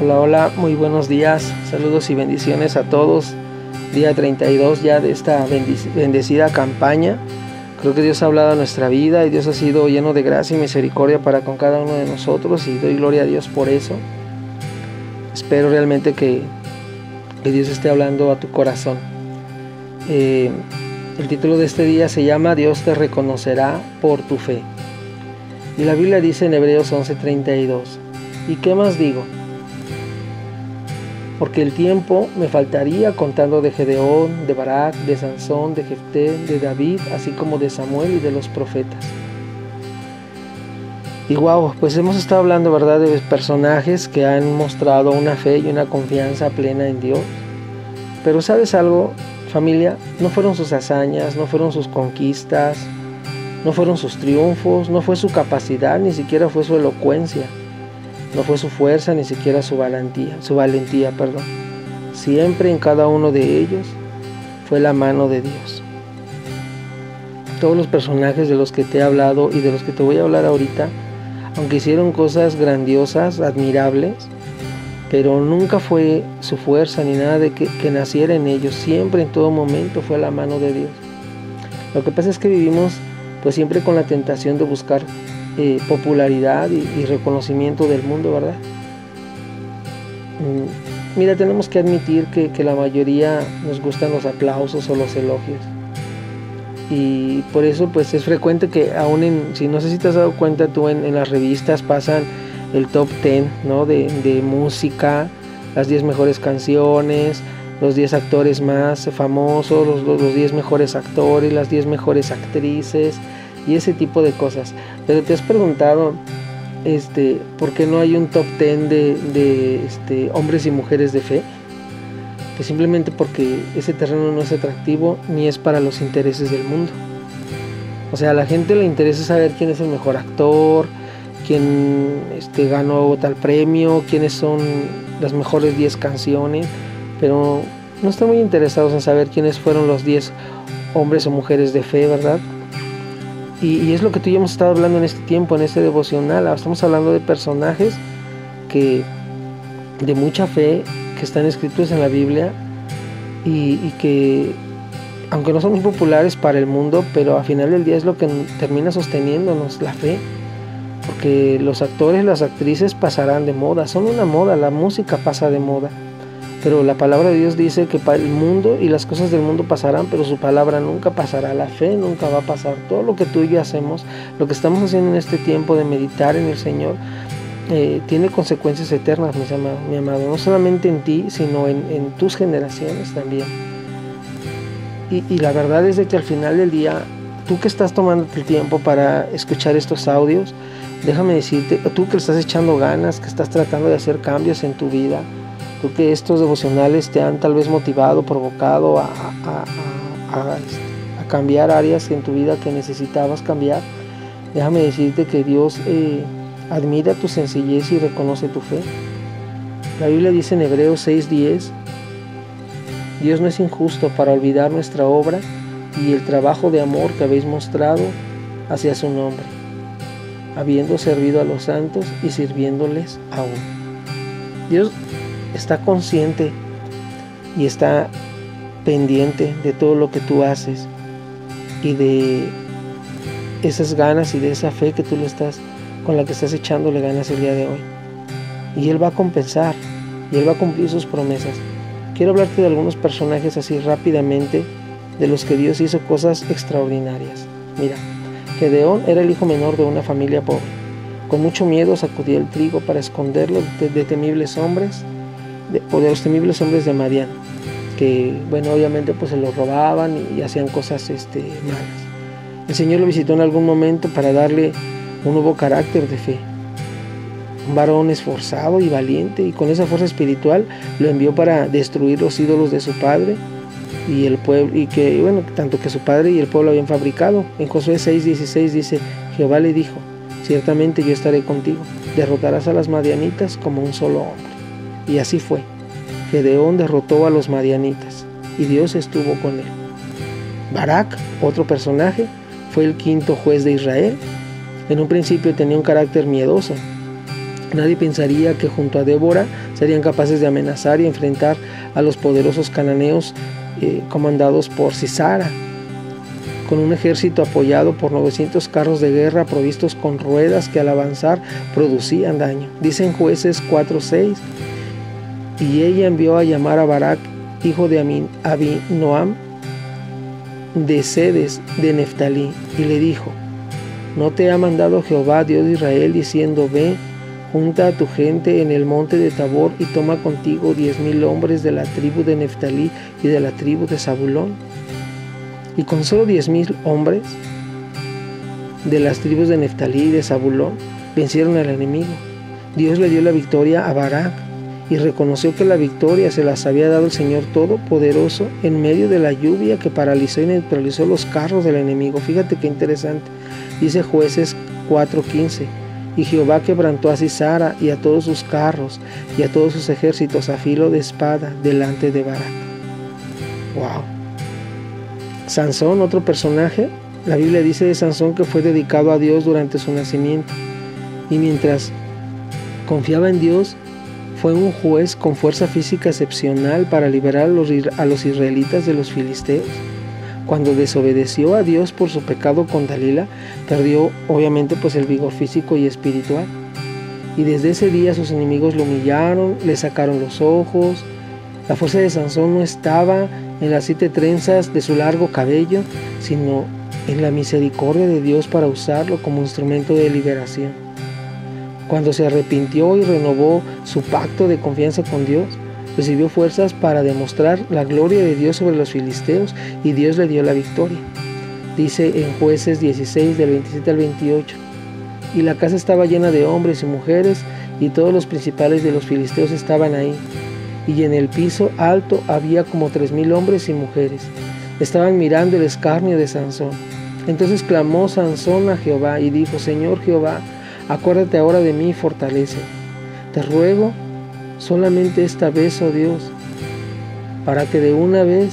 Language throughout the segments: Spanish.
Hola, hola, muy buenos días, saludos y bendiciones a todos. Día 32 ya de esta bendecida campaña. Creo que Dios ha hablado a nuestra vida y Dios ha sido lleno de gracia y misericordia para con cada uno de nosotros y doy gloria a Dios por eso. Espero realmente que, Dios esté hablando a tu corazón. Eh, el título de este día se llama Dios te reconocerá por tu fe. Y la Biblia dice en Hebreos 11:32, ¿y qué más digo? Porque el tiempo me faltaría contando de Gedeón, de Barak, de Sansón, de Jefté, de David, así como de Samuel y de los profetas. Y wow, pues hemos estado hablando, ¿verdad?, de personajes que han mostrado una fe y una confianza plena en Dios. Pero ¿sabes algo, familia? No fueron sus hazañas, no fueron sus conquistas, no fueron sus triunfos, no fue su capacidad, ni siquiera fue su elocuencia no fue su fuerza ni siquiera su valentía, su valentía, perdón. Siempre en cada uno de ellos fue la mano de Dios. Todos los personajes de los que te he hablado y de los que te voy a hablar ahorita, aunque hicieron cosas grandiosas, admirables, pero nunca fue su fuerza ni nada de que, naciera en ellos. Siempre en todo momento fue la mano de Dios. Lo que pasa es que vivimos pues siempre con la tentación de buscar popularidad y, reconocimiento del mundo, ¿verdad? Mm, mira, tenemos que admitir que, la mayoría nos gustan los aplausos o los elogios. Y por eso pues es frecuente que aún en, si no sé si te has dado cuenta tú en, las revistas pasan el top 10 ¿no? de, música, las 10 mejores canciones, los 10 actores más famosos, los, los 10 mejores actores, las 10 mejores actrices, y ese tipo de cosas. Pero te has preguntado, este, ¿por qué no hay un top 10 de, este, hombres y mujeres de fe? Pues simplemente porque ese terreno no es atractivo ni es para los intereses del mundo. O sea, a la gente le interesa saber quién es el mejor actor, quién este, ganó tal premio, quiénes son las mejores 10 canciones, pero no están muy interesados en saber quiénes fueron los 10 hombres o mujeres de fe, ¿verdad? Y, es lo que tú y yo hemos estado hablando en este tiempo, en este devocional. Estamos hablando de personajes que de mucha fe, que están escritos en la Biblia y, que, aunque no son muy populares para el mundo, pero al final del día es lo que termina sosteniéndonos, la fe. Porque los actores, las actrices pasarán de moda, son una moda, la música pasa de moda. Pero la palabra de Dios dice que el mundo y las cosas del mundo pasarán, pero su palabra nunca pasará. La fe nunca va a pasar. Todo lo que tú y yo hacemos, lo que estamos haciendo en este tiempo de meditar en el Señor, eh, tiene consecuencias eternas, mi amado, mi amado. No solamente en ti, sino en, tus generaciones también. Y, y, la verdad es de que al final del día, tú que estás tomando el tiempo para escuchar estos audios, déjame decirte, tú que estás echando ganas, que estás tratando de hacer cambios en tu vida, que estos devocionales te han tal vez motivado, provocado a, cambiar áreas en tu vida que necesitabas cambiar. Déjame decirte que Dios eh, admira tu sencillez y reconoce tu fe. La Biblia dice en Hebreos 6:10, Dios no es injusto para olvidar nuestra obra y el trabajo de amor que habéis mostrado hacia su nombre, habiendo servido a los santos y sirviéndoles aún. Dios está consciente y está pendiente de todo lo que tú haces y de esas ganas y de esa fe que tú le estás con la que estás echándole ganas el día de hoy. Y él va a compensar y él va a cumplir sus promesas. Quiero hablarte de algunos personajes así rápidamente de los que Dios hizo cosas extraordinarias. Mira, Gedeón era el hijo menor de una familia pobre. Con mucho miedo sacudía el trigo para esconderlo de temibles hombres o de los temibles hombres de Madián, que bueno, obviamente pues se lo robaban y, hacían cosas este, malas. El Señor lo visitó en algún momento para darle un nuevo carácter de fe. Un varón esforzado y valiente y con esa fuerza espiritual lo envió para destruir los ídolos de su padre y el pueblo y que bueno, tanto que su padre y el pueblo habían fabricado. En Josué 6:16 dice, Jehová le dijo, ciertamente yo estaré contigo, derrotarás a las madianitas como un solo hombre. Y así fue. Gedeón derrotó a los madianitas y Dios estuvo con él. Barak, otro personaje, fue el quinto juez de Israel. En un principio tenía un carácter miedoso Nadie pensaría que junto a Débora serían capaces de amenazar y enfrentar a los poderosos cananeos eh, comandados por Cisara, con un ejército apoyado por 900 carros de guerra provistos con ruedas que al avanzar producían daño. Dicen jueces 4:6. Y ella envió a llamar a Barak, hijo de Abinoam, de Sedes de Neftalí, y le dijo, ¿no te ha mandado Jehová, Dios de Israel, diciendo, ve, junta a tu gente en el monte de Tabor y toma contigo diez mil hombres de la tribu de Neftalí y de la tribu de Zabulón? Y con solo diez mil hombres de las tribus de Neftalí y de Zabulón vencieron al enemigo. Dios le dio la victoria a Barak y reconoció que la victoria se las había dado el Señor Todopoderoso en medio de la lluvia que paralizó y neutralizó los carros del enemigo. Fíjate qué interesante. Dice jueces 4:15. Y Jehová quebrantó a Cisara y a todos sus carros y a todos sus ejércitos a filo de espada delante de Barak. Wow. Sansón, otro personaje, la Biblia dice de Sansón que fue dedicado a Dios durante su nacimiento. Y mientras confiaba en Dios, fue un juez con fuerza física excepcional para liberar a los, israelitas de los filisteos. Cuando desobedeció a Dios por su pecado con Dalila, perdió obviamente pues el vigor físico y espiritual. Y desde ese día sus enemigos lo humillaron, le sacaron los ojos. La fuerza de Sansón no estaba en las siete trenzas de su largo cabello, sino en la misericordia de Dios para usarlo como instrumento de liberación. Cuando se arrepintió y renovó su pacto de confianza con Dios, recibió fuerzas para demostrar la gloria de Dios sobre los filisteos y Dios le dio la victoria. Dice en jueces 16 del 27 al 28. Y la casa estaba llena de hombres y mujeres y todos los principales de los filisteos estaban ahí. Y en el piso alto había como tres mil hombres y mujeres. Estaban mirando el escarnio de Sansón. Entonces clamó Sansón a Jehová y dijo, Señor Jehová, Acuérdate ahora de mí y fortalece. Te ruego solamente esta vez, oh Dios, para que de una vez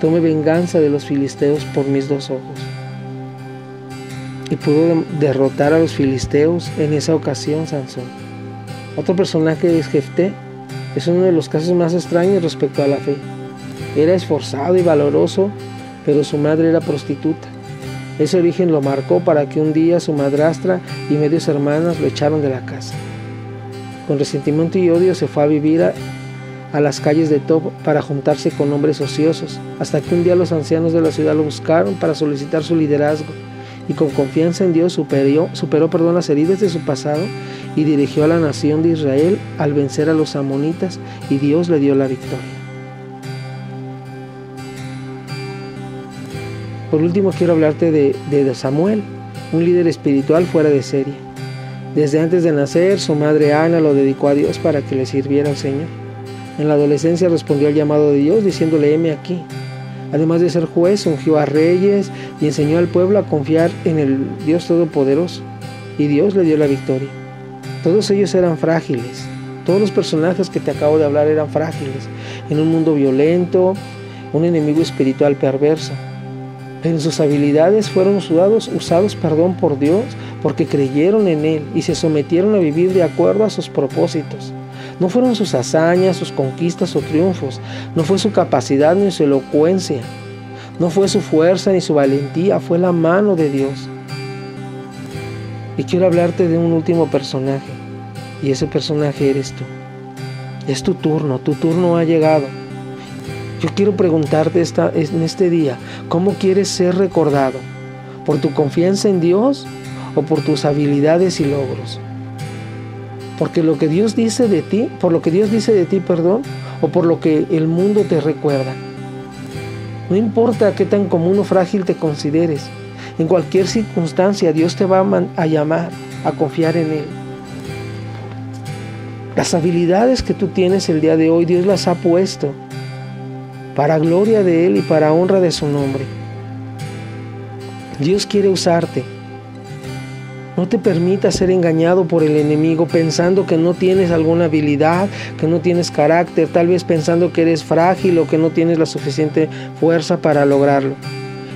tome venganza de los filisteos por mis dos ojos. Y pudo derrotar a los filisteos en esa ocasión Sansón. Otro personaje es Jefté. Es uno de los casos más extraños respecto a la fe. Era esforzado y valoroso, pero su madre era prostituta. Ese origen lo marcó para que un día su madrastra y medios hermanas lo echaron de la casa. Con resentimiento y odio se fue a vivir a, las calles de Top para juntarse con hombres ociosos, hasta que un día los ancianos de la ciudad lo buscaron para solicitar su liderazgo y con confianza en Dios superó, las heridas de su pasado y dirigió a la nación de Israel al vencer a los amonitas y Dios le dio la victoria. Por último, quiero hablarte de, Samuel, un líder espiritual fuera de serie. Desde antes de nacer, su madre Ana lo dedicó a Dios para que le sirviera al Señor. En la adolescencia respondió al llamado de Dios diciéndole, heme aquí. Además de ser juez, ungió a reyes y enseñó al pueblo a confiar en el Dios Todopoderoso. Y Dios le dio la victoria. Todos ellos eran frágiles. Todos los personajes que te acabo de hablar eran frágiles. En un mundo violento, un enemigo espiritual perverso en sus habilidades fueron usados, usados perdón, por Dios porque creyeron en Él y se sometieron a vivir de acuerdo a sus propósitos. No fueron sus hazañas, sus conquistas o triunfos, no fue su capacidad ni su elocuencia, no fue su fuerza ni su valentía, fue la mano de Dios. Y quiero hablarte de un último personaje, y ese personaje eres tú. Es tu turno, tu turno ha llegado. Yo quiero preguntarte esta, en este día, ¿cómo quieres ser recordado? ¿Por tu confianza en Dios o por tus habilidades y logros? Porque lo que Dios dice de ti, por lo que Dios dice de ti, perdón, o por lo que el mundo te recuerda. No importa qué tan común o frágil te consideres, en cualquier circunstancia Dios te va a llamar a confiar en Él. Las habilidades que tú tienes el día de hoy, Dios las ha puesto para gloria de Él y para honra de su nombre. Dios quiere usarte. No te permitas ser engañado por el enemigo pensando que no tienes alguna habilidad, que no tienes carácter, tal vez pensando que eres frágil o que no tienes la suficiente fuerza para lograrlo.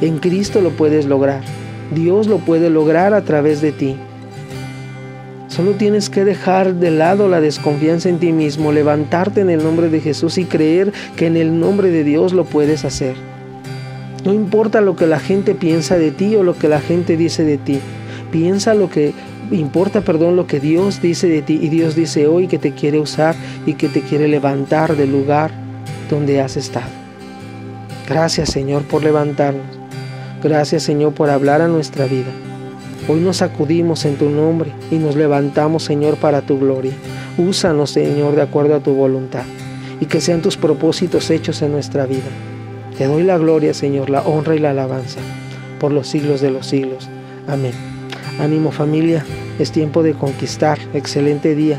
En Cristo lo puedes lograr. Dios lo puede lograr a través de ti. Solo tienes que dejar de lado la desconfianza en ti mismo, levantarte en el nombre de Jesús y creer que en el nombre de Dios lo puedes hacer. No importa lo que la gente piensa de ti o lo que la gente dice de ti. Piensa lo que importa, perdón, lo que Dios dice de ti y Dios dice hoy que te quiere usar y que te quiere levantar del lugar donde has estado. Gracias Señor por levantarnos. Gracias Señor por hablar a nuestra vida. Hoy nos acudimos en tu nombre y nos levantamos Señor para tu gloria. Úsanos Señor de acuerdo a tu voluntad y que sean tus propósitos hechos en nuestra vida. Te doy la gloria, Señor, la honra y la alabanza por los siglos de los siglos. Amén. Ánimo familia, es tiempo de conquistar. Excelente día.